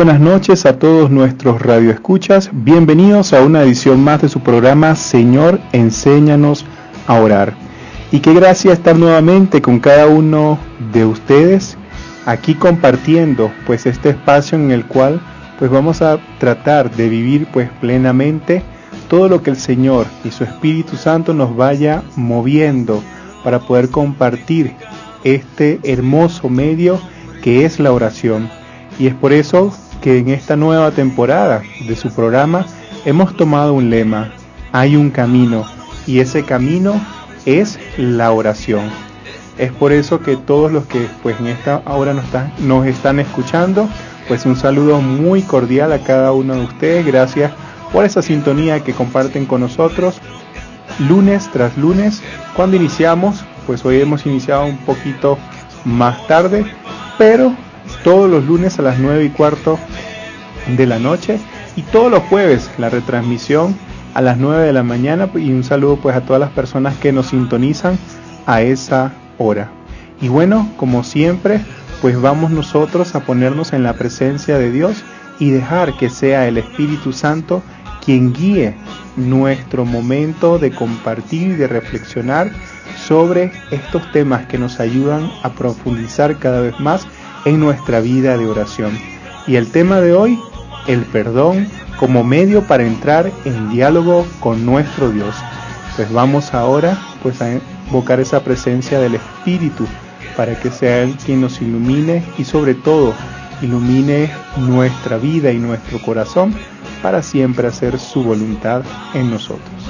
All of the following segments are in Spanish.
buenas noches a todos nuestros radioescuchas. Bienvenidos a una edición más de su programa Señor, enséñanos a orar. Y qué gracia estar nuevamente con cada uno de ustedes aquí compartiendo pues este espacio en el cual pues vamos a tratar de vivir pues plenamente todo lo que el Señor y su Espíritu Santo nos vaya moviendo para poder compartir este hermoso medio que es la oración. Y es por eso que en esta nueva temporada de su programa hemos tomado un lema, hay un camino, y ese camino es la oración. Es por eso que todos los que pues en esta hora nos están, nos están escuchando, pues un saludo muy cordial a cada uno de ustedes. Gracias por esa sintonía que comparten con nosotros lunes tras lunes. Cuando iniciamos, pues hoy hemos iniciado un poquito más tarde, pero todos los lunes a las 9 y cuarto de la noche y todos los jueves la retransmisión a las 9 de la mañana y un saludo pues a todas las personas que nos sintonizan a esa hora. Y bueno, como siempre, pues vamos nosotros a ponernos en la presencia de Dios y dejar que sea el Espíritu Santo quien guíe nuestro momento de compartir y de reflexionar sobre estos temas que nos ayudan a profundizar cada vez más en nuestra vida de oración. Y el tema de hoy, el perdón como medio para entrar en diálogo con nuestro Dios. Pues vamos ahora pues a invocar esa presencia del Espíritu para que sea Él quien nos ilumine y sobre todo ilumine nuestra vida y nuestro corazón para siempre hacer su voluntad en nosotros.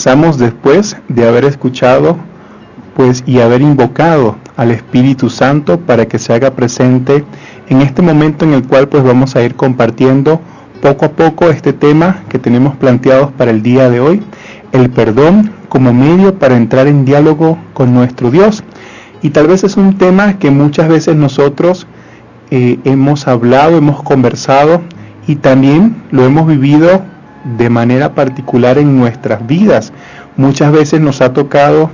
Y regresamos después de haber escuchado pues y haber invocado al Espíritu Santo para que se haga presente en este momento en el cual pues vamos a ir compartiendo poco a poco este tema que tenemos planteados para el día de hoy, el perdón como medio para entrar en diálogo con nuestro Dios. Y tal vez es un tema que muchas veces nosotros eh, hemos hablado, hemos conversado y también lo hemos vivido de manera particular en nuestras vidas. Muchas veces nos ha tocado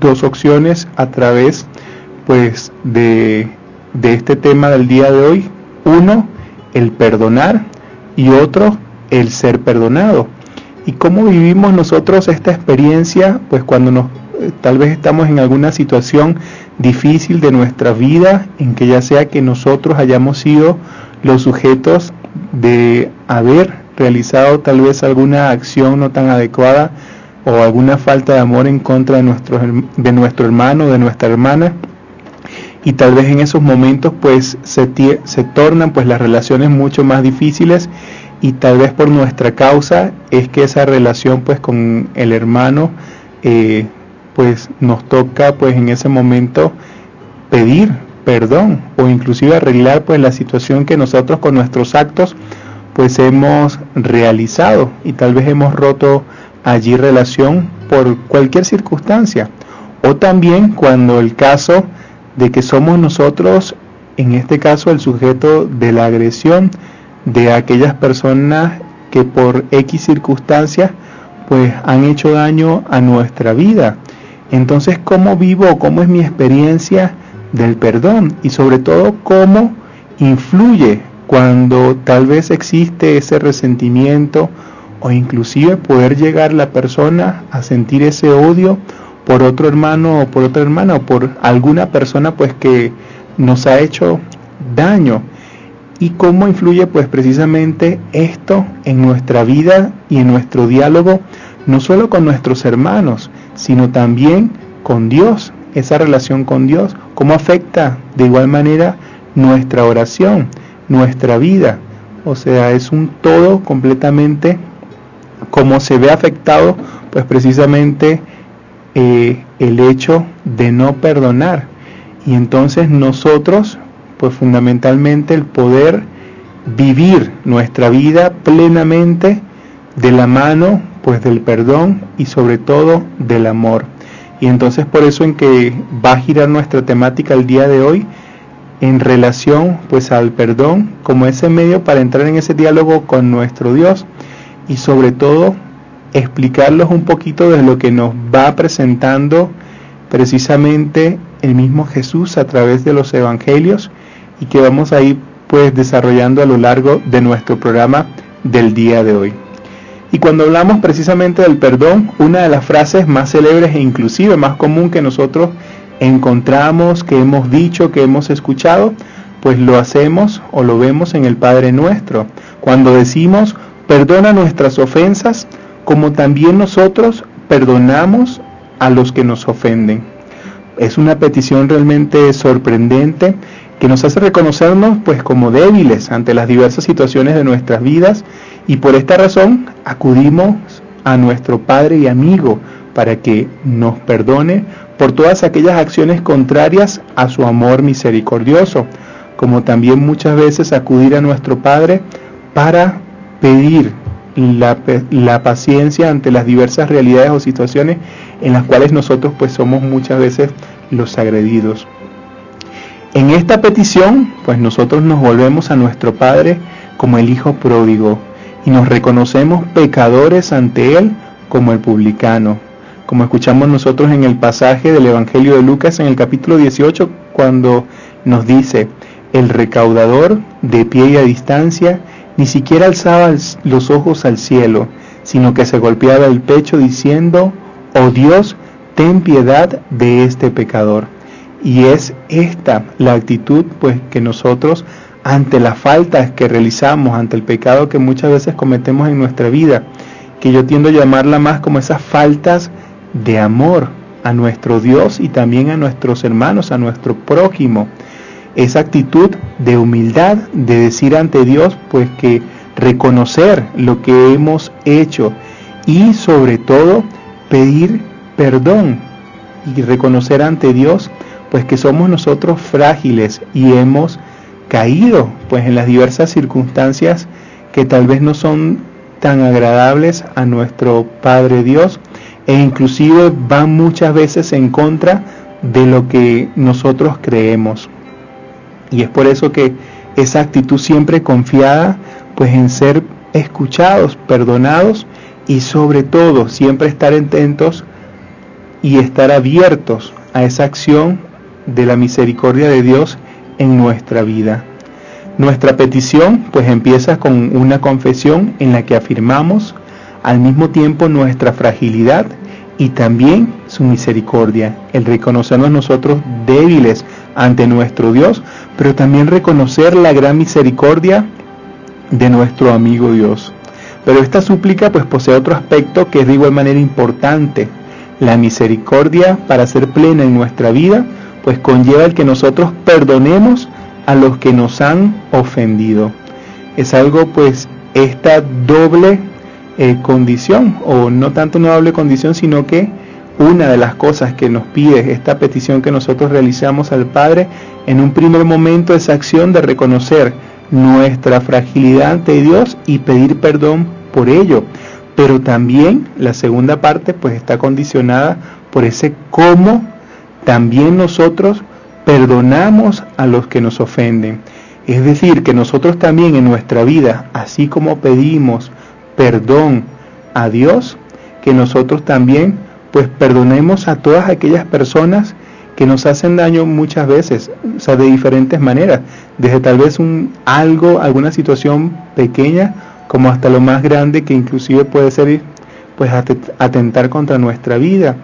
dos opciones a través pues de, de este tema del día de hoy. Uno, el perdonar y otro, el ser perdonado. ¿Y cómo vivimos nosotros esta experiencia? Pues cuando nos eh, tal vez estamos en alguna situación difícil de nuestra vida, en que ya sea que nosotros hayamos sido los sujetos de haber realizado tal vez alguna acción no tan adecuada o alguna falta de amor en contra de nuestro, de nuestro hermano, de nuestra hermana, y tal vez en esos momentos pues se, se tornan pues las relaciones mucho más difíciles y tal vez por nuestra causa es que esa relación pues con el hermano eh, pues nos toca pues en ese momento pedir perdón o inclusive arreglar pues la situación que nosotros con nuestros actos pues hemos realizado y tal vez hemos roto allí relación por cualquier circunstancia o también cuando el caso de que somos nosotros en este caso el sujeto de la agresión de aquellas personas que por X circunstancias pues han hecho daño a nuestra vida. Entonces, ¿cómo vivo? ¿Cómo es mi experiencia del perdón? Y sobre todo, ¿cómo influye cuando tal vez existe ese resentimiento o inclusive poder llegar la persona a sentir ese odio por otro hermano o por otra hermana o por alguna persona pues que nos ha hecho daño. y cómo influye pues precisamente esto en nuestra vida y en nuestro diálogo, no solo con nuestros hermanos, sino también con Dios, esa relación con Dios, cómo afecta de igual manera nuestra oración, nuestra vida. O sea, es un todo completamente como se ve afectado pues precisamente eh, el hecho de no perdonar. Y entonces nosotros pues fundamentalmente el poder vivir nuestra vida plenamente de la mano pues del perdón y sobre todo del amor. Y entonces por eso en que va a girar nuestra temática el día de hoy en relación pues al perdón como ese medio para entrar en ese diálogo con nuestro Dios y sobre todo explicarlos un poquito de lo que nos va presentando precisamente el mismo Jesús a través de los evangelios y que vamos a ir pues desarrollando a lo largo de nuestro programa del día de hoy. Y cuando hablamos precisamente del perdón, una de las frases más célebres e inclusive más común que nosotros encontramos, que hemos dicho, que hemos escuchado, pues lo hacemos o lo vemos en el Padre nuestro. Cuando decimos, perdona nuestras ofensas, como también nosotros perdonamos a los que nos ofenden. Es una petición realmente sorprendente que nos hace reconocernos pues como débiles ante las diversas situaciones de nuestras vidas y por esta razón acudimos a nuestro Padre y amigo para que nos perdone por todas aquellas acciones contrarias a su amor misericordioso, como también muchas veces acudir a nuestro Padre para pedir la, paciencia ante las diversas realidades o situaciones en las cuales nosotros pues somos muchas veces los agredidos. En esta petición pues nosotros nos volvemos a nuestro Padre como el Hijo pródigo y nos reconocemos pecadores ante Él como el publicano, como escuchamos nosotros en el pasaje del Evangelio de Lucas en el capítulo 18 cuando nos dice, el recaudador de pie y a distancia ni siquiera alzaba los ojos al cielo, sino que se golpeaba el pecho diciendo, oh Dios, ten piedad de este pecador. Y es esta la actitud pues que nosotros ante las faltas que realizamos, ante el pecado que muchas veces cometemos en nuestra vida, que yo tiendo a llamarla más como esas faltas de amor a nuestro Dios y también a nuestros hermanos, a nuestro prójimo. Esa actitud de humildad, de decir ante Dios, pues que reconocer lo que hemos hecho y sobre todo pedir perdón y reconocer ante Dios, pues que somos nosotros frágiles y hemos caído, pues en las diversas circunstancias que tal vez no son tan agradables a nuestro Padre Dios e inclusive van muchas veces en contra de lo que nosotros creemos. Y es por eso que esa actitud siempre confiada, pues en ser escuchados, perdonados y sobre todo siempre estar atentos y estar abiertos a esa acción de la misericordia de Dios en nuestra vida. Nuestra petición pues empieza con una confesión en la que afirmamos al mismo tiempo nuestra fragilidad y también su misericordia, el reconocernos nosotros débiles ante nuestro Dios, pero también reconocer la gran misericordia de nuestro amigo Dios. Pero esta súplica pues posee otro aspecto que es de igual manera importante. La misericordia para ser plena en nuestra vida pues conlleva el que nosotros perdonemos a los que nos han ofendido. Es algo pues esta doble eh, condición o no tanto una doble condición sino que una de las cosas que nos pide esta petición que nosotros realizamos al Padre, en un primer momento esa acción de reconocer nuestra fragilidad ante Dios y pedir perdón por ello. Pero también la segunda parte pues está condicionada por ese cómo también nosotros perdonamos a los que nos ofenden. Es decir, que nosotros también en nuestra vida, así como pedimos perdón a Dios, que nosotros también pues perdonemos a todas aquellas personas que nos hacen daño muchas veces, o sea, de diferentes maneras, desde tal vez un algo, alguna situación pequeña, como hasta lo más grande que inclusive puede ser pues atentar contra nuestra vida,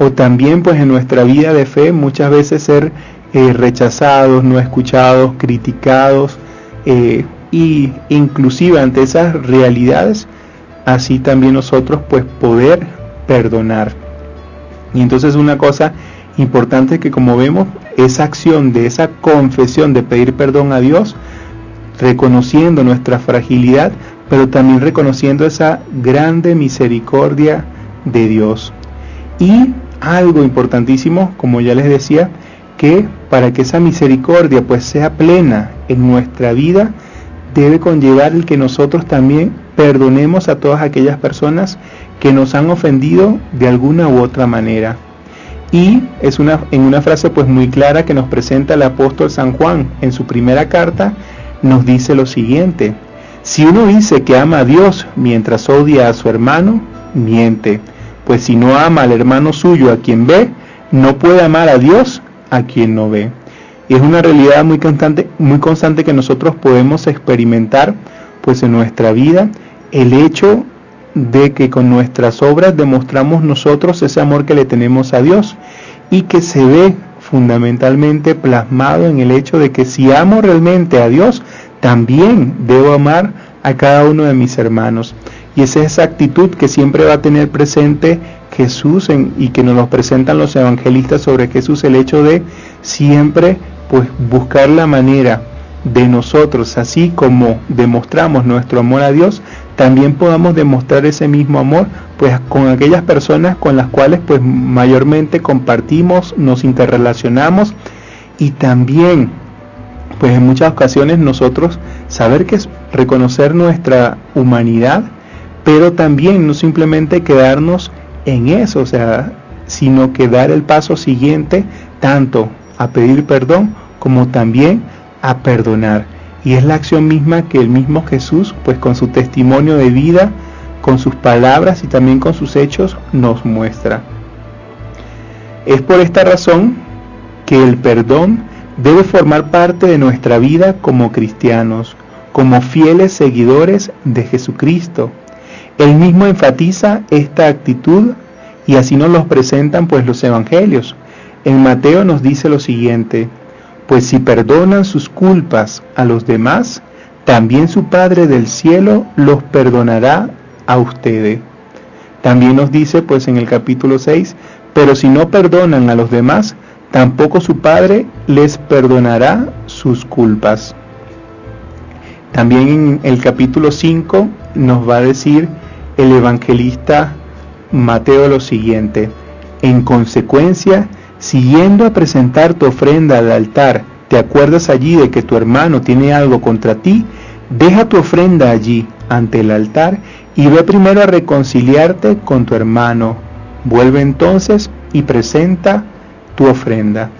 o también pues en nuestra vida de fe muchas veces ser eh, rechazados, no escuchados, criticados, eh, y inclusive ante esas realidades, así también nosotros pues poder perdonar. Y entonces una cosa importante que como vemos, esa acción de esa confesión de pedir perdón a Dios, reconociendo nuestra fragilidad, pero también reconociendo esa grande misericordia de Dios. Y algo importantísimo, como ya les decía, que para que esa misericordia pues sea plena en nuestra vida, debe conllevar el que nosotros también perdonemos a todas aquellas personas que nos han ofendido de alguna u otra manera. Y es una, en una frase pues muy clara que nos presenta el apóstol San Juan en su primera carta, nos dice lo siguiente, si uno dice que ama a Dios mientras odia a su hermano, miente, pues si no ama al hermano suyo a quien ve, no puede amar a Dios a quien no ve. Y es una realidad muy constante, muy constante que nosotros podemos experimentar pues en nuestra vida el hecho de que con nuestras obras demostramos nosotros ese amor que le tenemos a Dios y que se ve fundamentalmente plasmado en el hecho de que si amo realmente a Dios, también debo amar a cada uno de mis hermanos. Y es esa actitud que siempre va a tener presente Jesús en, y que nos lo presentan los evangelistas sobre Jesús, el hecho de siempre pues buscar la manera de nosotros, así como demostramos nuestro amor a Dios, también podamos demostrar ese mismo amor pues con aquellas personas con las cuales pues mayormente compartimos, nos interrelacionamos y también pues en muchas ocasiones nosotros saber que es reconocer nuestra humanidad, pero también no simplemente quedarnos en eso, o sea, sino que dar el paso siguiente tanto a pedir perdón como también a perdonar. Y es la acción misma que el mismo Jesús, pues con su testimonio de vida, con sus palabras y también con sus hechos, nos muestra. Es por esta razón que el perdón debe formar parte de nuestra vida como cristianos, como fieles seguidores de Jesucristo. Él mismo enfatiza esta actitud y así nos los presentan pues los evangelios. En Mateo nos dice lo siguiente, pues si perdonan sus culpas a los demás, también su Padre del cielo los perdonará a ustedes. También nos dice pues en el capítulo 6, pero si no perdonan a los demás, tampoco su Padre les perdonará sus culpas. También en el capítulo 5 nos va a decir el evangelista Mateo lo siguiente, en consecuencia, siguiendo a presentar tu ofrenda al altar, te acuerdas allí de que tu hermano tiene algo contra ti, deja tu ofrenda allí ante el altar y ve primero a reconciliarte con tu hermano. Vuelve entonces y presenta tu ofrenda.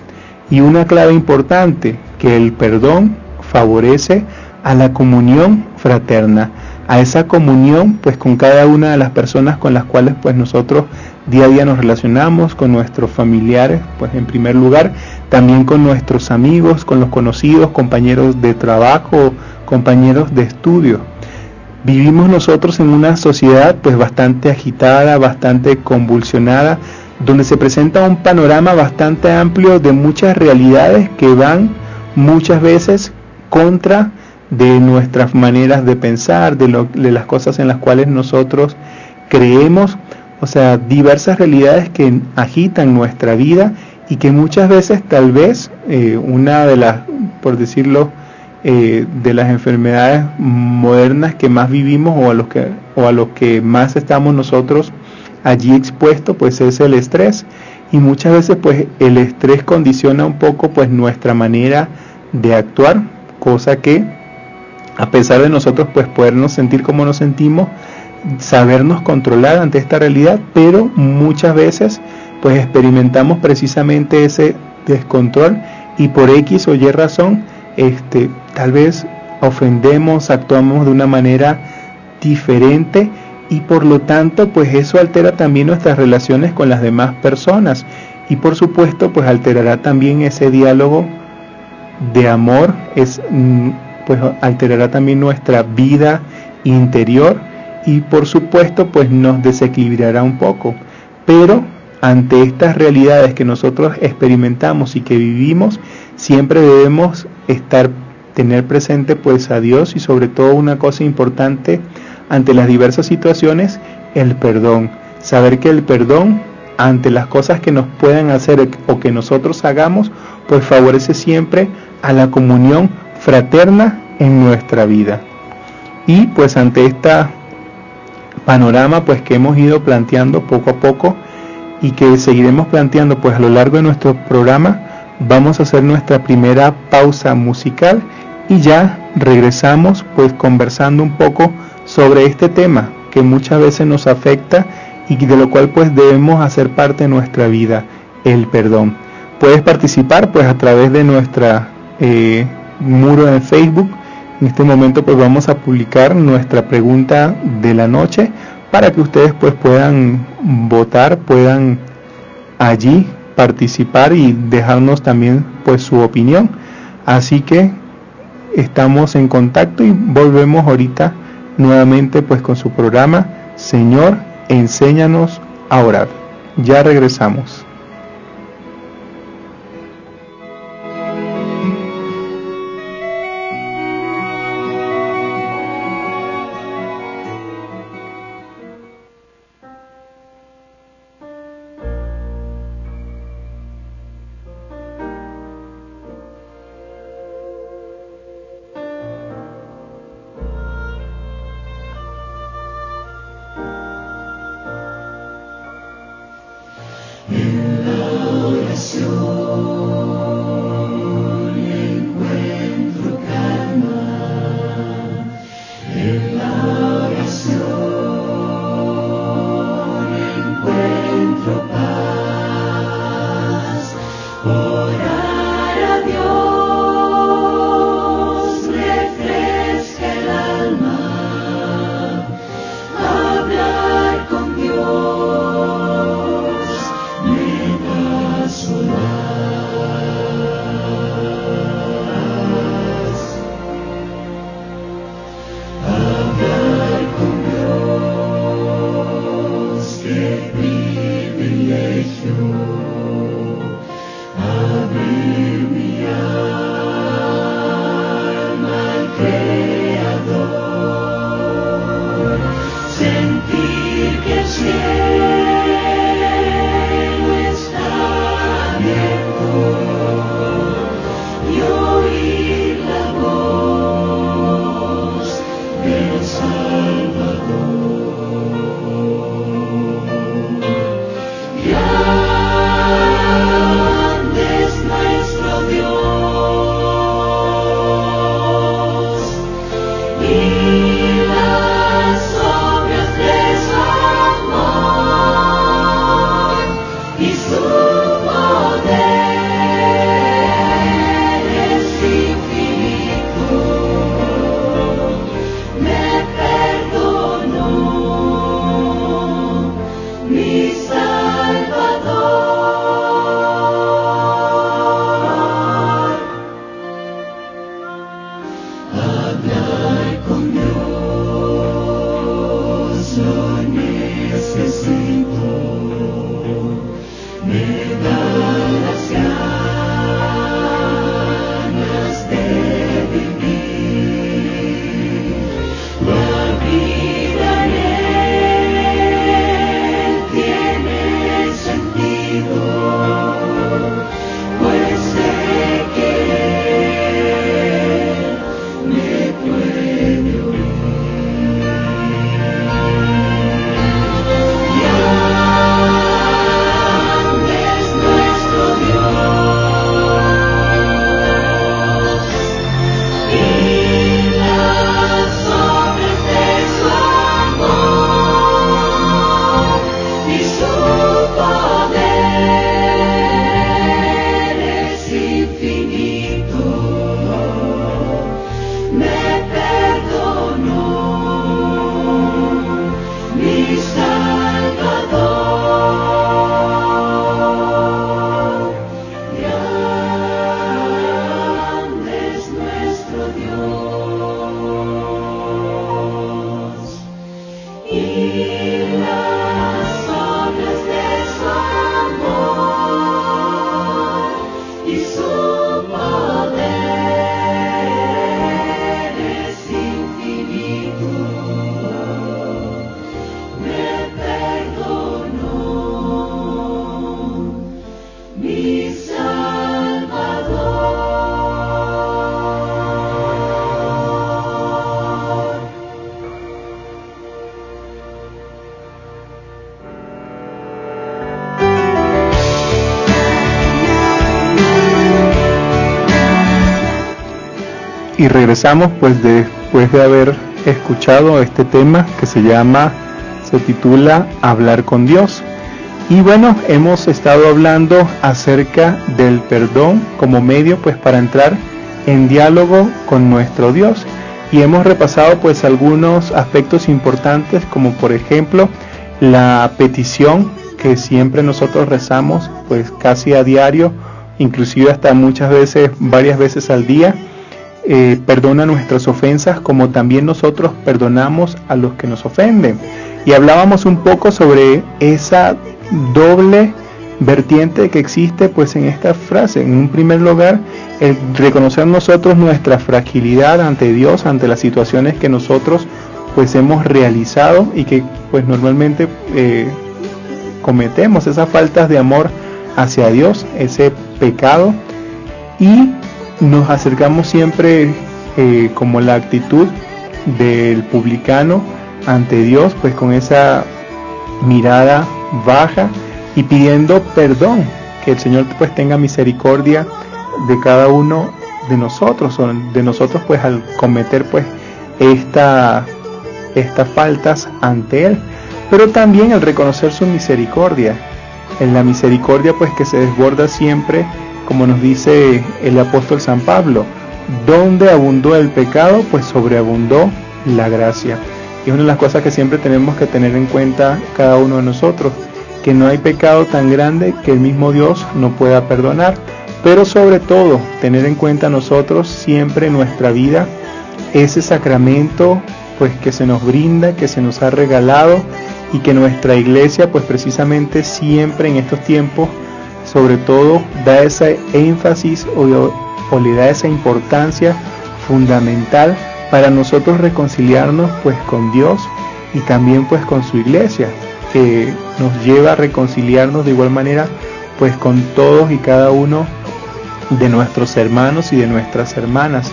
Y una clave importante, que el perdón favorece a la comunión fraterna, a esa comunión pues con cada una de las personas con las cuales pues nosotros día a día nos relacionamos, con nuestros familiares pues en primer lugar, también con nuestros amigos, con los conocidos, compañeros de trabajo, compañeros de estudio. Vivimos nosotros en una sociedad pues bastante agitada, bastante convulsionada, donde se presenta un panorama bastante amplio de muchas realidades que van muchas veces contra de nuestras maneras de pensar, de, de, las cosas en las cuales nosotros creemos, o sea, diversas realidades que agitan nuestra vida y que muchas veces tal vez eh, una de las, por decirlo, eh, de las enfermedades modernas que más vivimos o a los que, o a los que más estamos nosotros allí expuestos, pues es el estrés. Y muchas veces pues el estrés condiciona un poco pues nuestra manera de actuar, cosa que a pesar de nosotros pues podernos sentir como nos sentimos, sabernos controlar ante esta realidad, pero muchas veces pues experimentamos precisamente ese descontrol y por X o Y razón, este, tal vez ofendemos, actuamos de una manera diferente y por lo tanto pues eso altera también nuestras relaciones con las demás personas. Y por supuesto pues alterará también ese diálogo de amor, es pues alterará también nuestra vida interior y por supuesto pues nos desequilibrará un poco. Pero ante estas realidades que nosotros experimentamos y que vivimos, siempre debemos estar tener presente pues a Dios y sobre todo una cosa importante ante las diversas situaciones, el perdón. Saber que el perdón ante las cosas que nos puedan hacer o que nosotros hagamos, pues favorece siempre a la comunión fraterna en nuestra vida. Y pues ante esta panorama pues que hemos ido planteando poco a poco y que seguiremos planteando pues a lo largo de nuestro programa, vamos a hacer nuestra primera pausa musical y ya regresamos pues conversando un poco sobre este tema que muchas veces nos afecta y de lo cual pues debemos hacer parte de nuestra vida, el perdón. Puedes participar pues a través de nuestra eh, muro en Facebook. En este momento pues vamos a publicar nuestra pregunta de la noche para que ustedes pues puedan votar, puedan allí participar y dejarnos también pues su opinión. Así que estamos en contacto y volvemos ahorita nuevamente pues con su programa Señor, enséñanos a orar. Ya regresamos. Y regresamos pues después de haber escuchado este tema que se llama, se titula Hablar con Dios. Y bueno, hemos estado hablando acerca del perdón como medio pues para entrar en diálogo con nuestro Dios. Y hemos repasado pues algunos aspectos importantes como por ejemplo la petición que siempre nosotros rezamos pues casi a diario, inclusive hasta muchas veces, varias veces al día. Eh, perdona nuestras ofensas como también nosotros perdonamos a los que nos ofenden. Y hablábamos un poco sobre esa doble vertiente que existe pues en esta frase. En un primer lugar, el reconocer nosotros nuestra fragilidad ante Dios, ante las situaciones que nosotros pues hemos realizado y que pues normalmente eh, cometemos esas faltas de amor hacia Dios, ese pecado y nos acercamos siempre eh, como la actitud del publicano ante Dios, pues con esa mirada baja y pidiendo perdón, que el Señor pues tenga misericordia de cada uno de nosotros, o de nosotros pues al cometer pues esta, estas faltas ante Él, pero también el reconocer su misericordia, en la misericordia pues que se desborda siempre, como nos dice el apóstol San Pablo, donde abundó el pecado, pues sobreabundó la gracia. Y una de las cosas que siempre tenemos que tener en cuenta cada uno de nosotros, que no hay pecado tan grande que el mismo Dios no pueda perdonar, pero sobre todo tener en cuenta nosotros siempre en nuestra vida ese sacramento pues que se nos brinda, que se nos ha regalado y que nuestra iglesia pues precisamente siempre en estos tiempos sobre todo da ese énfasis o, o le da esa importancia fundamental para nosotros reconciliarnos pues con Dios y también pues con su iglesia que nos lleva a reconciliarnos de igual manera pues con todos y cada uno de nuestros hermanos y de nuestras hermanas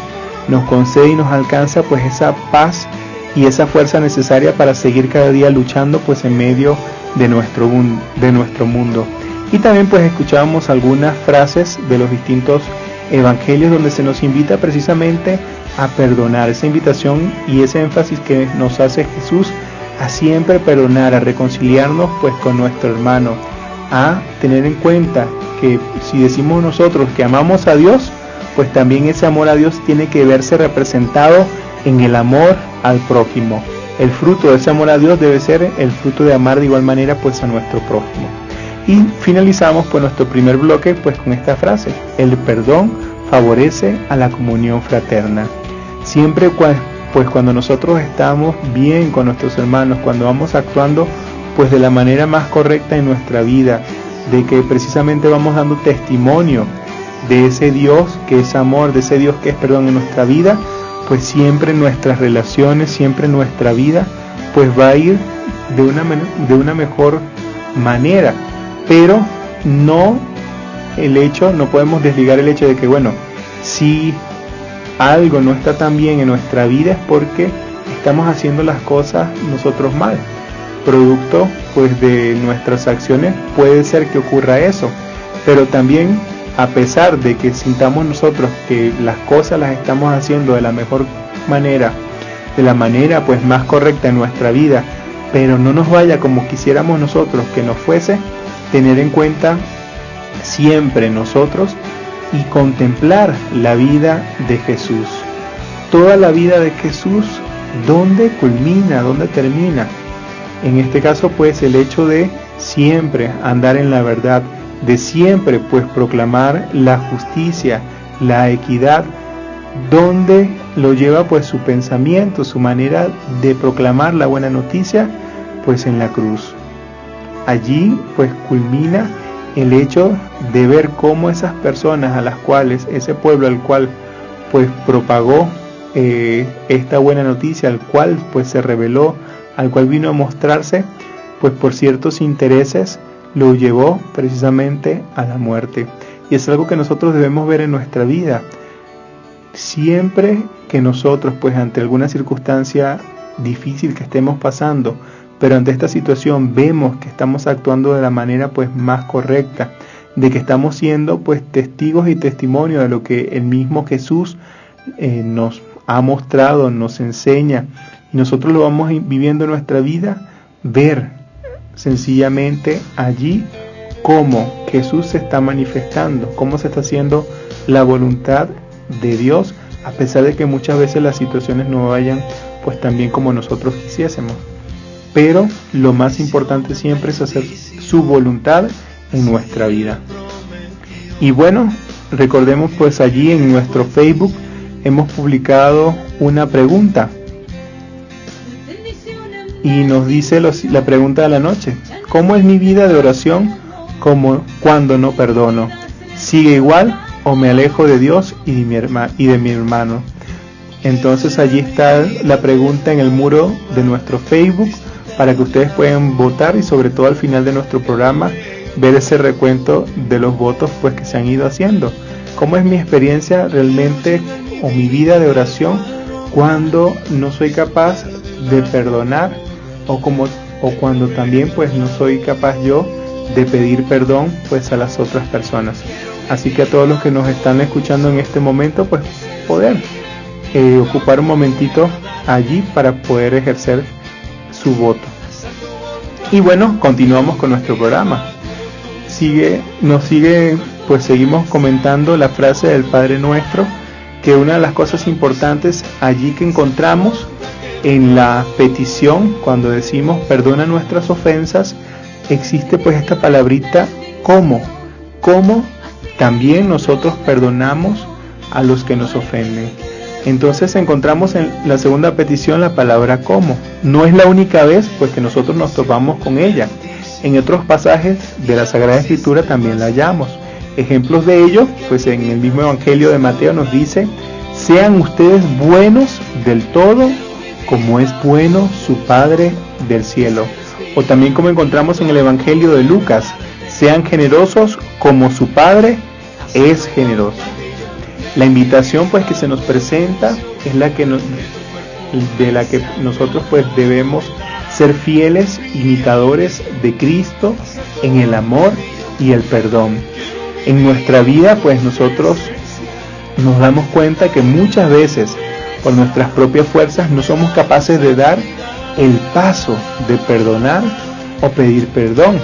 nos concede y nos alcanza pues esa paz y esa fuerza necesaria para seguir cada día luchando pues en medio de nuestro, de nuestro mundo. Y también pues escuchábamos algunas frases de los distintos evangelios donde se nos invita precisamente a perdonar, esa invitación y ese énfasis que nos hace Jesús a siempre perdonar, a reconciliarnos pues con nuestro hermano, a tener en cuenta que si decimos nosotros que amamos a Dios, pues también ese amor a Dios tiene que verse representado en el amor al prójimo. El fruto de ese amor a Dios debe ser el fruto de amar de igual manera pues a nuestro prójimo. Y finalizamos pues nuestro primer bloque pues con esta frase, el perdón favorece a la comunión fraterna. Siempre pues cuando nosotros estamos bien con nuestros hermanos, cuando vamos actuando pues de la manera más correcta en nuestra vida, de que precisamente vamos dando testimonio de ese Dios que es amor, de ese Dios que es perdón en nuestra vida, pues siempre nuestras relaciones, siempre nuestra vida, pues va a ir de una, de una mejor manera. Pero no el hecho, no podemos desligar el hecho de que, bueno, si algo no está tan bien en nuestra vida es porque estamos haciendo las cosas nosotros mal. Producto pues de nuestras acciones puede ser que ocurra eso. Pero también a pesar de que sintamos nosotros que las cosas las estamos haciendo de la mejor manera, de la manera pues más correcta en nuestra vida, pero no nos vaya como quisiéramos nosotros que nos fuese, tener en cuenta siempre nosotros y contemplar la vida de Jesús. Toda la vida de Jesús, ¿dónde culmina? ¿Dónde termina? En este caso pues el hecho de siempre andar en la verdad, de siempre pues proclamar la justicia, la equidad, donde lo lleva pues su pensamiento, su manera de proclamar la buena noticia, pues en la cruz. Allí pues culmina el hecho de ver cómo esas personas a las cuales, ese pueblo al cual pues propagó eh, esta buena noticia, al cual pues se reveló, al cual vino a mostrarse, pues por ciertos intereses, lo llevó precisamente a la muerte. Y es algo que nosotros debemos ver en nuestra vida. Siempre que nosotros, pues ante alguna circunstancia difícil que estemos pasando, pero ante esta situación vemos que estamos actuando de la manera pues más correcta, de que estamos siendo pues testigos y testimonio de lo que el mismo Jesús eh, nos ha mostrado, nos enseña y nosotros lo vamos viviendo en nuestra vida, ver sencillamente allí cómo Jesús se está manifestando, cómo se está haciendo la voluntad de Dios, a pesar de que muchas veces las situaciones no vayan pues tan bien como nosotros quisiésemos. Pero lo más importante siempre es hacer su voluntad en nuestra vida. Y bueno, recordemos pues allí en nuestro Facebook hemos publicado una pregunta y nos dice los, la pregunta de la noche, ¿cómo es mi vida de oración como cuando no perdono? ¿Sigue igual o me alejo de Dios y de mi, herma, y de mi hermano? Entonces allí está la pregunta en el muro de nuestro Facebook para que ustedes puedan votar y sobre todo al final de nuestro programa ver ese recuento de los votos pues que se han ido haciendo. ¿Cómo es mi experiencia realmente o mi vida de oración cuando no soy capaz de perdonar o como o cuando también pues no soy capaz yo de pedir perdón pues a las otras personas. Así que a todos los que nos están escuchando en este momento pues poder eh, ocupar un momentito allí para poder ejercer su voto. Y bueno, continuamos con nuestro programa. Sigue, nos sigue, pues seguimos comentando la frase del Padre Nuestro, que una de las cosas importantes allí que encontramos en la petición, cuando decimos perdona nuestras ofensas, existe pues esta palabrita como, como también nosotros perdonamos a los que nos ofenden. Entonces encontramos en la segunda petición la palabra como. No es la única vez pues que nosotros nos topamos con ella. En otros pasajes de la Sagrada Escritura también la hallamos. Ejemplos de ello, pues en el mismo Evangelio de Mateo nos dice, sean ustedes buenos del todo como es bueno su Padre del cielo. O también como encontramos en el Evangelio de Lucas, sean generosos como su Padre es generoso. La invitación pues que se nos presenta es la que nos, de la que nosotros pues debemos ser fieles imitadores de Cristo en el amor y el perdón. En nuestra vida pues nosotros nos damos cuenta que muchas veces por nuestras propias fuerzas no somos capaces de dar el paso de perdonar o pedir perdón.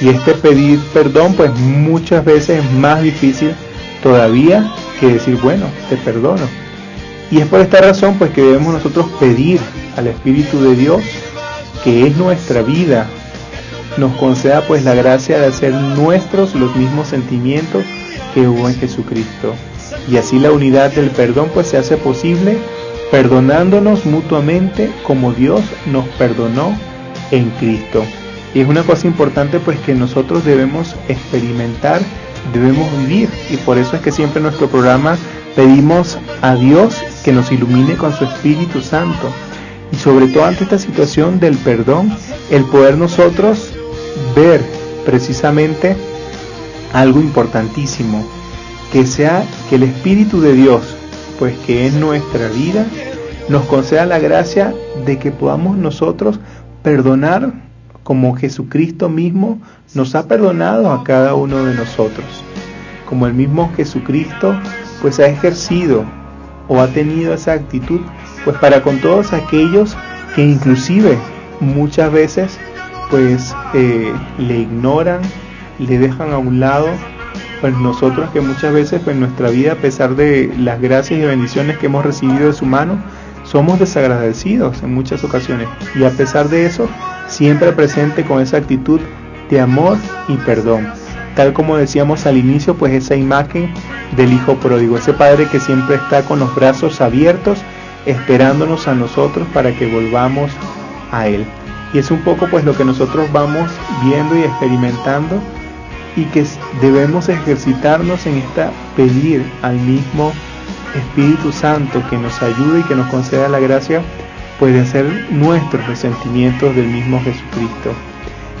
Y este pedir perdón pues muchas veces es más difícil todavía que decir, bueno, te perdono. Y es por esta razón pues que debemos nosotros pedir al Espíritu de Dios, que es nuestra vida, nos conceda pues la gracia de hacer nuestros los mismos sentimientos que hubo en Jesucristo. Y así la unidad del perdón pues se hace posible perdonándonos mutuamente como Dios nos perdonó en Cristo. Y es una cosa importante pues que nosotros debemos experimentar, debemos vivir y por eso es que siempre en nuestro programa pedimos a Dios que nos ilumine con su Espíritu Santo. Y sobre todo ante esta situación del perdón, el poder nosotros ver precisamente algo importantísimo, que sea que el Espíritu de Dios, pues que es nuestra vida, nos conceda la gracia de que podamos nosotros perdonar como Jesucristo mismo nos ha perdonado a cada uno de nosotros. Como el mismo Jesucristo pues ha ejercido o ha tenido esa actitud pues para con todos aquellos que inclusive muchas veces pues eh, le ignoran, le dejan a un lado, pues nosotros que muchas veces pues en nuestra vida a pesar de las gracias y bendiciones que hemos recibido de su mano, somos desagradecidos en muchas ocasiones y a pesar de eso siempre presente con esa actitud de amor y perdón. Tal como decíamos al inicio, pues esa imagen del hijo pródigo, ese padre que siempre está con los brazos abiertos esperándonos a nosotros para que volvamos a él. Y es un poco pues lo que nosotros vamos viendo y experimentando y que debemos ejercitarnos en esta pedir al mismo Espíritu Santo que nos ayude y que nos conceda la gracia pues de hacer nuestros resentimientos del mismo Jesucristo.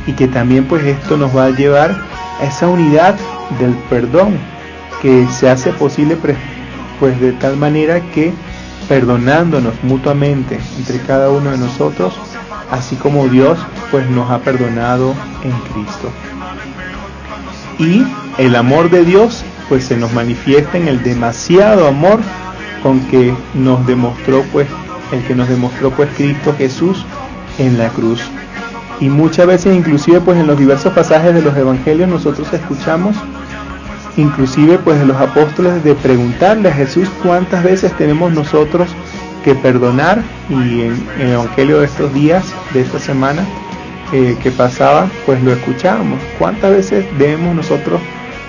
Y que también pues esto nos va a llevar a esa unidad del perdón que se hace posible pues de tal manera que perdonándonos mutuamente entre cada uno de nosotros así como Dios pues nos ha perdonado en Cristo. Y el amor de Dios pues se nos manifiesta en el demasiado amor con que nos demostró pues el que nos demostró pues Cristo Jesús en la cruz. Y muchas veces inclusive pues en los diversos pasajes de los evangelios nosotros escuchamos inclusive pues de los apóstoles de preguntarle a Jesús cuántas veces tenemos nosotros que perdonar y en, el evangelio de estos días de esta semana eh, que pasaba pues lo escuchábamos cuántas veces debemos nosotros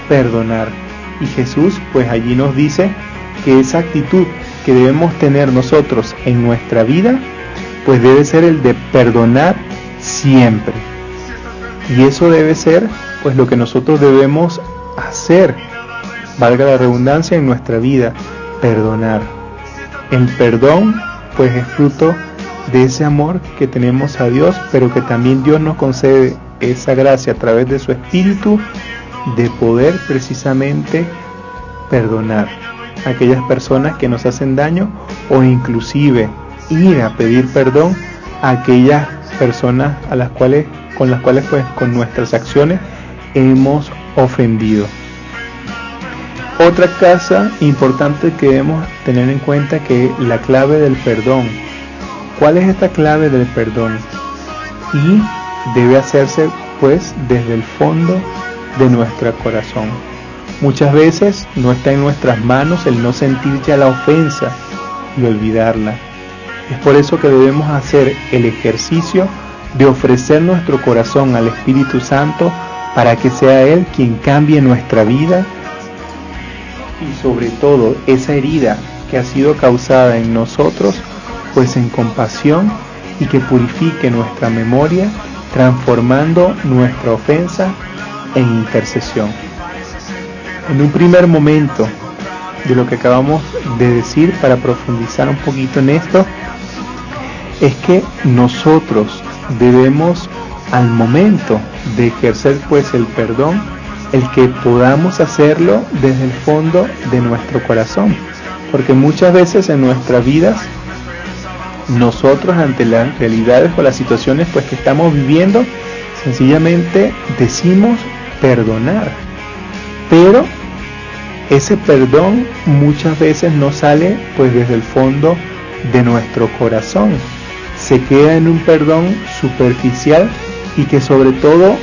perdonar y Jesús pues allí nos dice que esa actitud que debemos tener nosotros en nuestra vida pues debe ser el de perdonar siempre y eso debe ser pues lo que nosotros debemos hacer, valga la redundancia, en nuestra vida, perdonar. El perdón, pues es fruto de ese amor que tenemos a Dios, pero que también Dios nos concede esa gracia a través de su Espíritu de poder precisamente perdonar a aquellas personas que nos hacen daño o inclusive ir a pedir perdón a aquellas personas a las cuales con las cuales pues con nuestras acciones hemos ofendido. Otra cosa importante que debemos tener en cuenta que la clave del perdón. ¿Cuál es esta clave del perdón? Y debe hacerse pues desde el fondo de nuestro corazón. Muchas veces no está en nuestras manos el no sentir ya la ofensa y olvidarla. Es por eso que debemos hacer el ejercicio de ofrecer nuestro corazón al Espíritu Santo para que sea Él quien cambie nuestra vida y sobre todo esa herida que ha sido causada en nosotros, pues en compasión y que purifique nuestra memoria, transformando nuestra ofensa en intercesión. En un primer momento de lo que acabamos de decir, para profundizar un poquito en esto, es que nosotros debemos al momento de ejercer pues el perdón, el que podamos hacerlo desde el fondo de nuestro corazón. Porque muchas veces en nuestras vidas, nosotros ante las realidades o las situaciones pues que estamos viviendo, sencillamente decimos perdonar. Pero ese perdón muchas veces no sale pues desde el fondo de nuestro corazón. Se queda en un perdón superficial y que sobre todo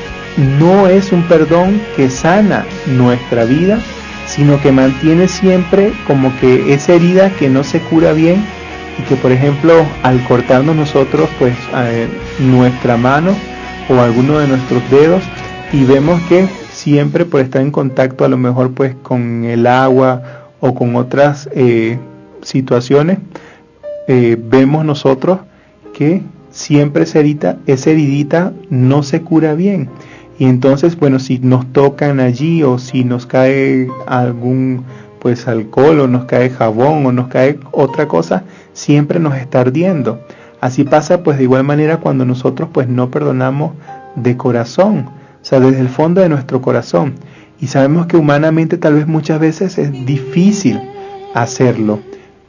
no es un perdón que sana nuestra vida, sino que mantiene siempre como que esa herida que no se cura bien y que por ejemplo al cortarnos nosotros pues nuestra mano o alguno de nuestros dedos y vemos que siempre por estar en contacto a lo mejor pues con el agua o con otras eh, situaciones eh, vemos nosotros que siempre esa heridita, esa heridita no se cura bien. Y entonces, bueno, si nos tocan allí o si nos cae algún pues alcohol o nos cae jabón o nos cae otra cosa, siempre nos está ardiendo. Así pasa pues de igual manera cuando nosotros pues no perdonamos de corazón, o sea, desde el fondo de nuestro corazón. Y sabemos que humanamente tal vez muchas veces es difícil hacerlo,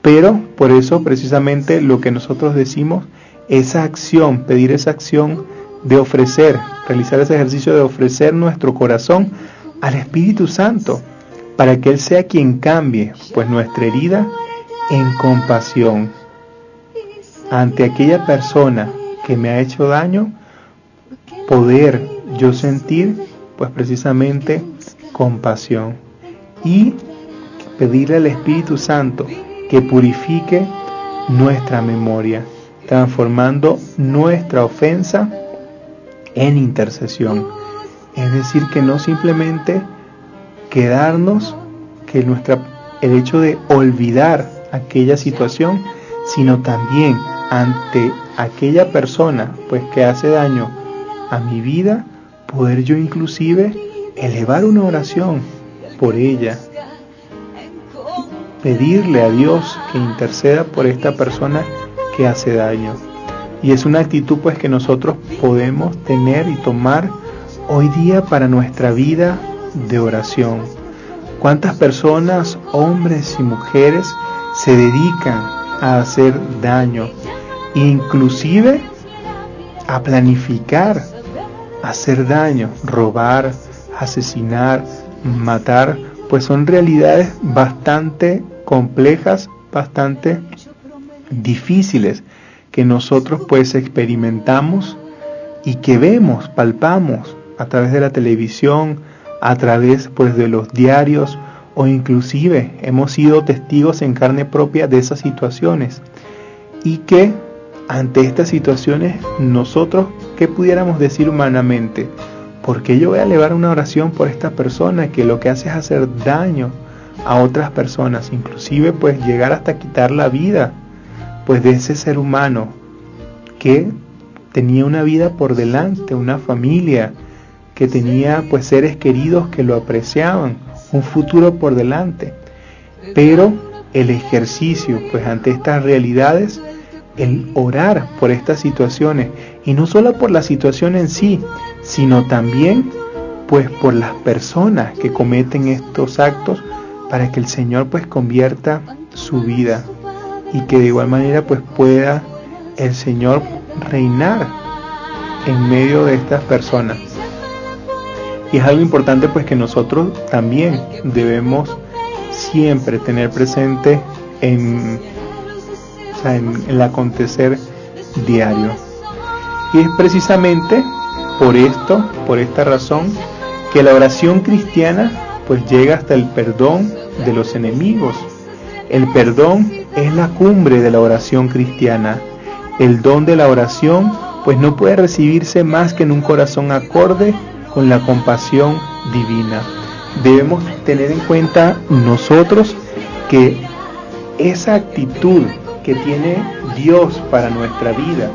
pero por eso precisamente lo que nosotros decimos esa acción, pedir esa acción de ofrecer, realizar ese ejercicio de ofrecer nuestro corazón al Espíritu Santo, para que Él sea quien cambie, pues nuestra herida en compasión ante aquella persona que me ha hecho daño, poder yo sentir, pues precisamente compasión y pedirle al Espíritu Santo que purifique nuestra memoria transformando nuestra ofensa en intercesión. Es decir, que no simplemente quedarnos, que nuestra, el hecho de olvidar aquella situación, sino también ante aquella persona pues que hace daño a mi vida, poder yo inclusive elevar una oración por ella, pedirle a Dios que interceda por esta persona que hace daño. Y es una actitud pues que nosotros podemos tener y tomar hoy día para nuestra vida de oración. ¿Cuántas personas, hombres y mujeres, se dedican a hacer daño? Inclusive a planificar, hacer daño, robar, asesinar, matar, pues son realidades bastante complejas bastante difíciles que nosotros pues experimentamos y que vemos, palpamos a través de la televisión, a través pues de los diarios o inclusive hemos sido testigos en carne propia de esas situaciones y que ante estas situaciones nosotros qué pudiéramos decir humanamente porque yo voy a elevar una oración por esta persona que lo que hace es hacer daño a otras personas inclusive pues llegar hasta quitar la vida pues de ese ser humano que tenía una vida por delante una familia que tenía pues seres queridos que lo apreciaban, un futuro por delante. Pero el ejercicio pues ante estas realidades, el orar por estas situaciones y no solo por la situación en sí, sino también pues por las personas que cometen estos actos para que el Señor pues convierta su vida y que de igual manera pues pueda el Señor reinar en medio de estas personas. Y es algo importante pues que nosotros también debemos siempre tener presente en, en el acontecer diario. Y es precisamente por esto, por esta razón, que la oración cristiana pues llega hasta el perdón de los enemigos. El perdón es la cumbre de la oración cristiana. El don de la oración pues no puede recibirse más que en un corazón acorde con la compasión divina. Debemos tener en cuenta nosotros que esa actitud que tiene Dios para nuestra vida,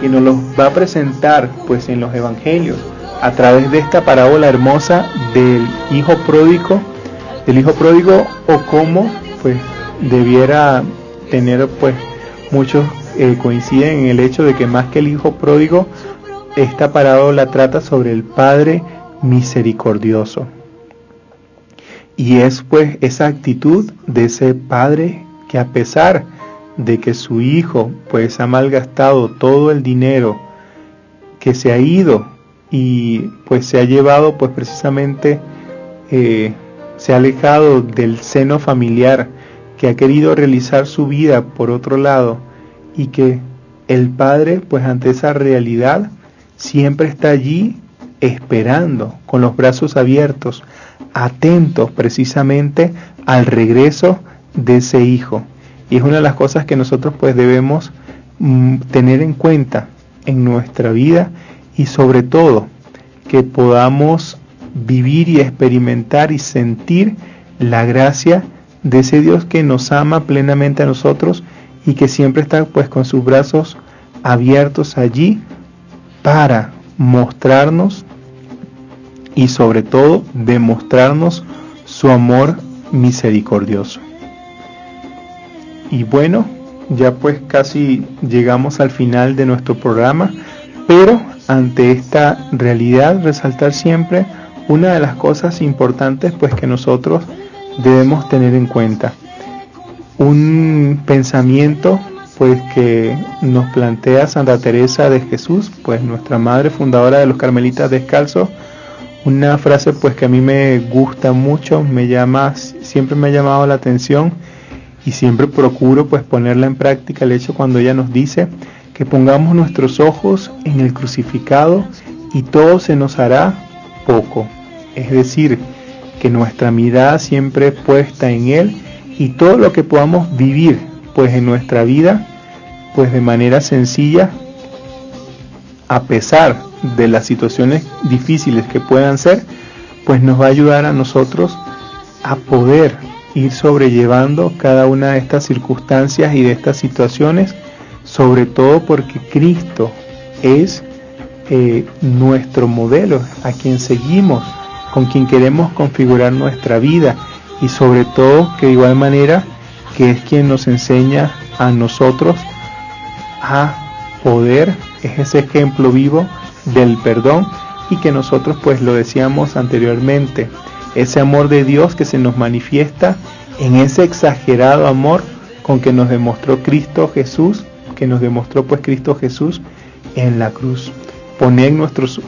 que nos lo va a presentar pues en los evangelios a través de esta parábola hermosa del hijo pródigo, del hijo pródigo o cómo pues debiera tener pues muchos eh, coinciden en el hecho de que más que el hijo pródigo esta parábola trata sobre el Padre misericordioso. Y es pues esa actitud de ese Padre que a pesar de que su hijo pues ha malgastado todo el dinero que se ha ido y pues se ha llevado pues precisamente eh, se ha alejado del seno familiar que ha querido realizar su vida por otro lado y que el padre pues ante esa realidad siempre está allí esperando con los brazos abiertos, atentos precisamente al regreso de ese hijo. Y es una de las cosas que nosotros pues debemos mm, tener en cuenta en nuestra vida y sobre todo que podamos vivir y experimentar y sentir la gracia de ese Dios que nos ama plenamente a nosotros y que siempre está pues con sus brazos abiertos allí para mostrarnos y sobre todo demostrarnos su amor misericordioso. Y bueno, ya pues casi llegamos al final de nuestro programa, pero ante esta realidad resaltar siempre una de las cosas importantes pues que nosotros debemos tener en cuenta. Un pensamiento pues que nos plantea Santa Teresa de Jesús, pues nuestra madre fundadora de los Carmelitas Descalzos, una frase pues que a mí me gusta mucho, me llama, siempre me ha llamado la atención y siempre procuro pues ponerla en práctica el hecho cuando ella nos dice que pongamos nuestros ojos en el crucificado y todo se nos hará poco, es decir, que nuestra mirada siempre puesta en él y todo lo que podamos vivir pues en nuestra vida, pues de manera sencilla, a pesar de las situaciones difíciles que puedan ser, pues nos va a ayudar a nosotros a poder ir sobrellevando cada una de estas circunstancias y de estas situaciones, sobre todo porque Cristo es eh, nuestro modelo, a quien seguimos, con quien queremos configurar nuestra vida. Y sobre todo que de igual manera que es quien nos enseña a nosotros a poder, es ese ejemplo vivo del perdón y que nosotros pues lo decíamos anteriormente, ese amor de Dios que se nos manifiesta en ese exagerado amor con que nos demostró Cristo Jesús, que nos demostró pues Cristo Jesús en la cruz. Poner nuestros,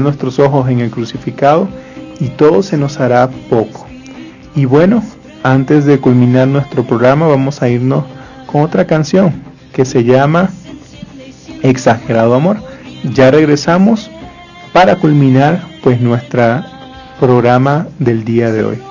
nuestros ojos en el crucificado y todo se nos hará poco. Y bueno, antes de culminar nuestro programa vamos a irnos con otra canción que se llama Exagerado Amor. Ya regresamos para culminar pues nuestro programa del día de hoy.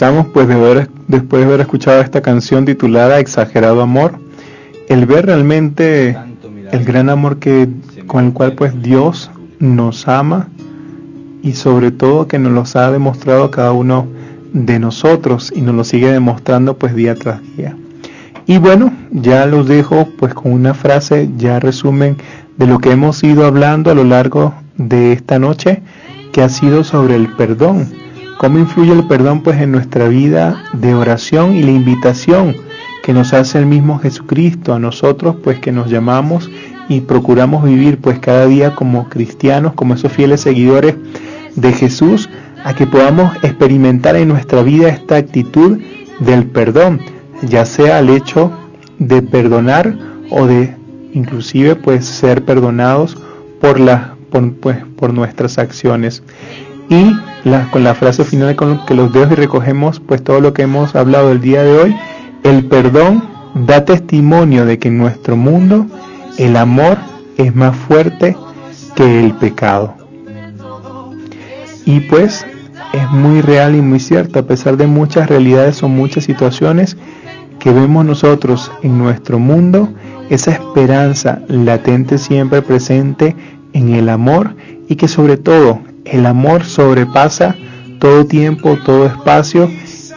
Regresamos pues de después de haber escuchado esta canción titulada Exagerado Amor, el ver realmente el gran amor que con el cual pues Dios nos ama y sobre todo que nos los ha demostrado cada uno de nosotros y nos lo sigue demostrando pues día tras día. Y bueno, ya los dejo pues con una frase, ya resumen de lo que hemos ido hablando a lo largo de esta noche, que ha sido sobre el perdón. ¿Cómo influye el perdón pues en nuestra vida de oración y la invitación que nos hace el mismo Jesucristo a nosotros pues que nos llamamos y procuramos vivir pues cada día como cristianos, como esos fieles seguidores de Jesús, a que podamos experimentar en nuestra vida esta actitud del perdón, ya sea el hecho de perdonar o de inclusive pues ser perdonados por las pues, por nuestras acciones. Y con la frase final con que los dedos y recogemos pues todo lo que hemos hablado el día de hoy, el perdón da testimonio de que en nuestro mundo el amor es más fuerte que el pecado. Y pues es muy real y muy cierto, a pesar de muchas realidades o muchas situaciones que vemos nosotros en nuestro mundo, esa esperanza latente siempre presente en el amor y que sobre todo el amor sobrepasa todo tiempo, todo espacio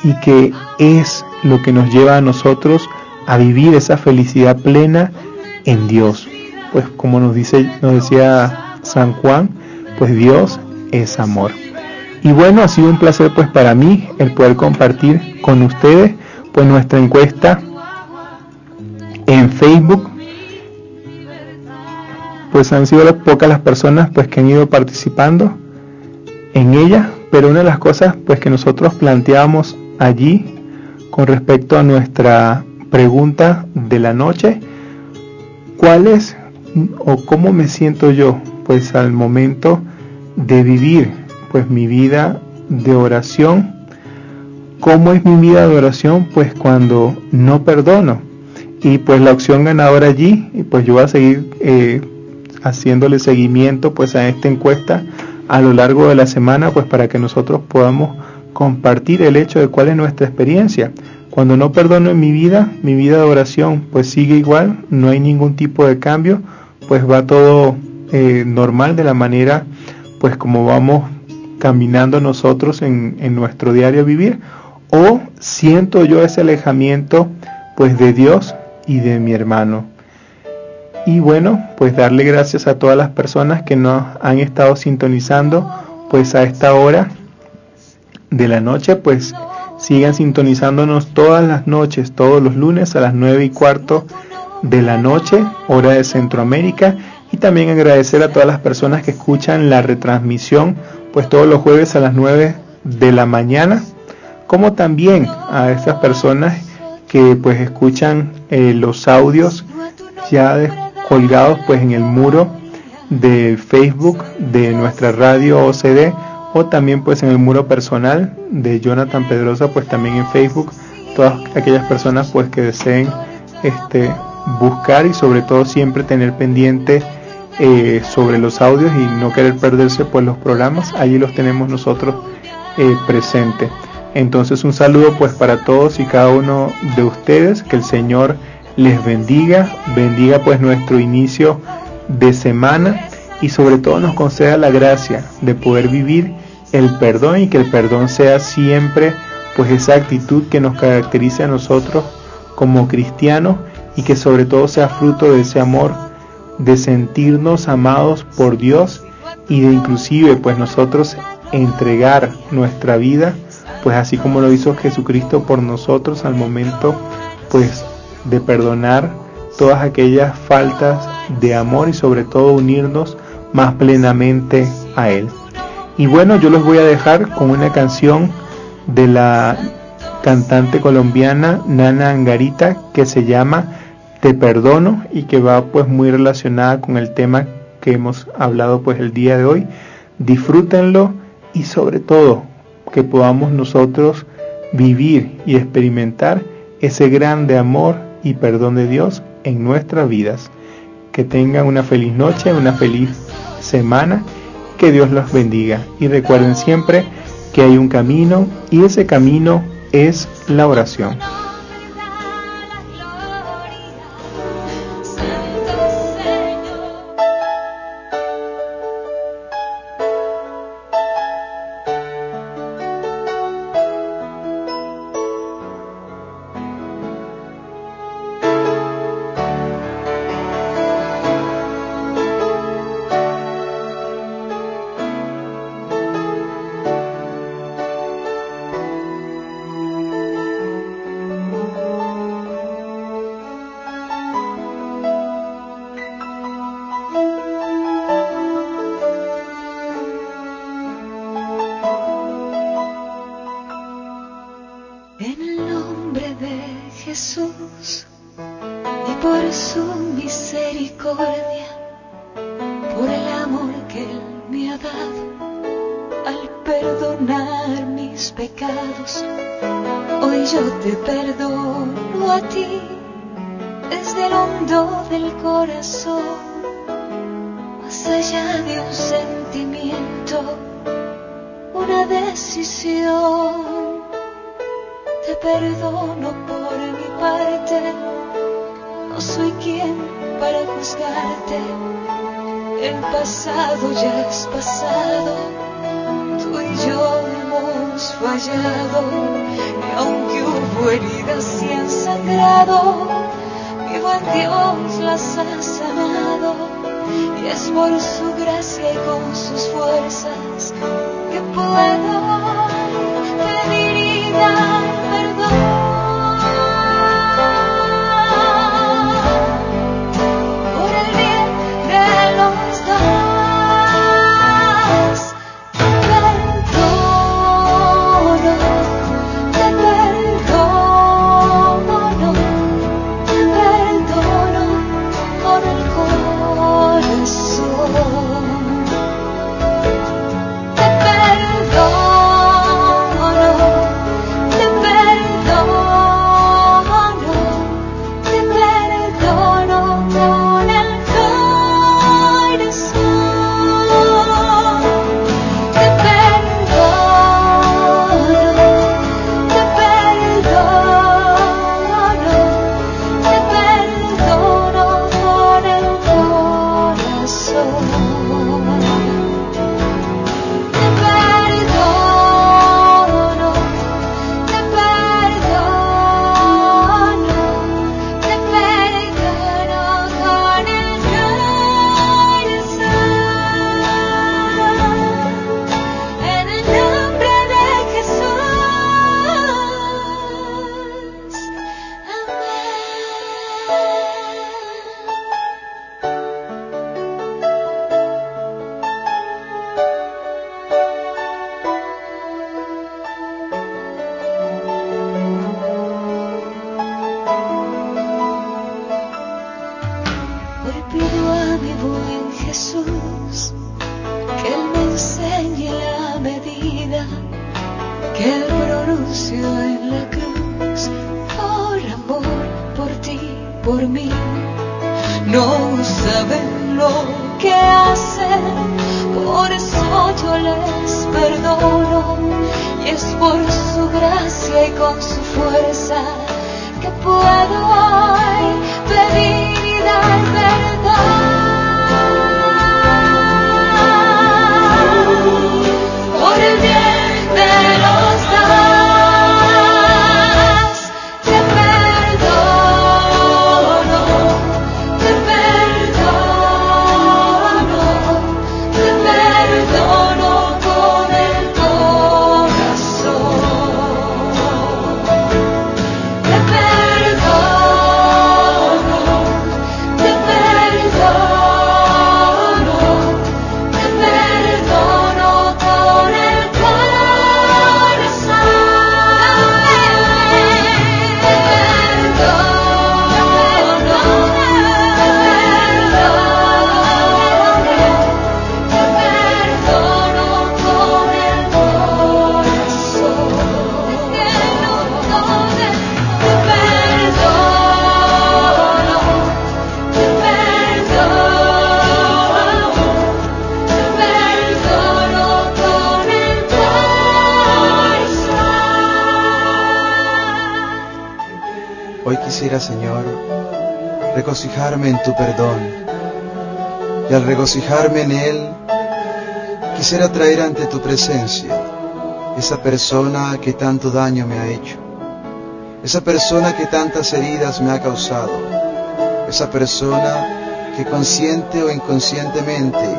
y que es lo que nos lleva a nosotros a vivir esa felicidad plena en Dios. Pues como nos dice nos decía San Juan, pues Dios es amor. Y bueno, ha sido un placer pues para mí el poder compartir con ustedes pues nuestra encuesta en Facebook. Pues han sido pocas las personas pues que han ido participando en ella, pero una de las cosas pues que nosotros planteábamos allí con respecto a nuestra pregunta de la noche, ¿cuál es o cómo me siento yo pues al momento de vivir pues mi vida de oración. ¿Cómo es mi vida de oración? Pues cuando no perdono. Y pues la opción ganadora allí, y pues yo voy a seguir eh, haciéndole seguimiento pues a esta encuesta a lo largo de la semana pues para que nosotros podamos compartir el hecho de cuál es nuestra experiencia. Cuando no perdono en mi vida, mi vida de oración pues sigue igual, no hay ningún tipo de cambio, pues va todo eh, normal de la manera pues como vamos caminando nosotros en, en nuestro diario vivir o siento yo ese alejamiento pues de Dios y de mi hermano. Y bueno, pues darle gracias a todas las personas que nos han estado sintonizando pues a esta hora de la noche, pues sigan sintonizándonos todas las noches, todos los lunes a las nueve y cuarto de la noche, hora de Centroamérica. Y también agradecer a todas las personas que escuchan la retransmisión pues todos los jueves a las 9 de la mañana, como también a estas personas que pues escuchan eh, los audios ya colgados pues en el muro de Facebook de nuestra radio OCD o también pues en el muro personal de Jonathan Pedrosa pues también en Facebook todas aquellas personas pues que deseen este buscar y sobre todo siempre tener pendiente eh, sobre los audios y no querer perderse pues los programas, allí los tenemos nosotros eh, presentes. Entonces un saludo pues para todos y cada uno de ustedes, que el Señor les bendiga, bendiga pues nuestro inicio de semana y sobre todo nos conceda la gracia de poder vivir el perdón y que el perdón sea siempre pues esa actitud que nos caracteriza a nosotros como cristianos y que sobre todo sea fruto de ese amor de sentirnos amados por Dios y de inclusive pues nosotros entregar nuestra vida pues así como lo hizo Jesucristo por nosotros al momento pues de perdonar todas aquellas faltas de amor y sobre todo unirnos más plenamente a Él. Y bueno, yo los voy a dejar con una canción de la cantante colombiana Nana Angarita que se llama te perdono y que va pues muy relacionada con el tema que hemos hablado pues el día de hoy. Disfrútenlo y sobre todo que podamos nosotros vivir y experimentar ese grande amor y perdón de Dios en nuestras vidas. Que tengan una feliz noche, una feliz semana, que Dios los bendiga y recuerden siempre que hay un camino y ese camino es la oración. Y aunque hubo heridas y han sangrado, mi buen Dios las ha sanado. Y es por su gracia y con sus fuerzas que puedo pedir que pronunció en la cruz por amor, por ti, por mí. No saben lo que hacen, por eso yo les perdono. Y es por su gracia y con su fuerza que puedo hoy pedir y dar perdón Señor, regocijarme en tu perdón. Y al regocijarme en Él, quisiera traer ante tu presencia esa persona que tanto daño me ha hecho, esa persona que tantas heridas me ha causado, esa persona que consciente o inconscientemente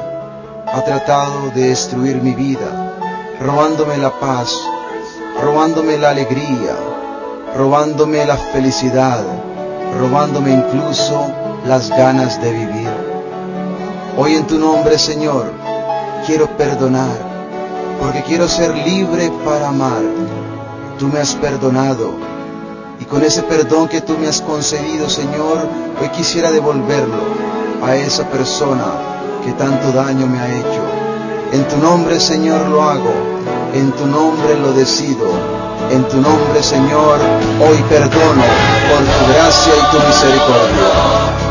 ha tratado de destruir mi vida, robándome la paz, robándome la alegría, robándome la felicidad, robándome incluso las ganas de vivir. Hoy en tu nombre, Señor, quiero perdonar, porque quiero ser libre para amar. Tú me has perdonado, y con ese perdón que tú me has concedido, Señor, hoy quisiera devolverlo a esa persona que tanto daño me ha hecho. En tu nombre, Señor, lo hago, en tu nombre lo decido en tu nombre, Señor, hoy perdono por tu gracia y tu misericordia.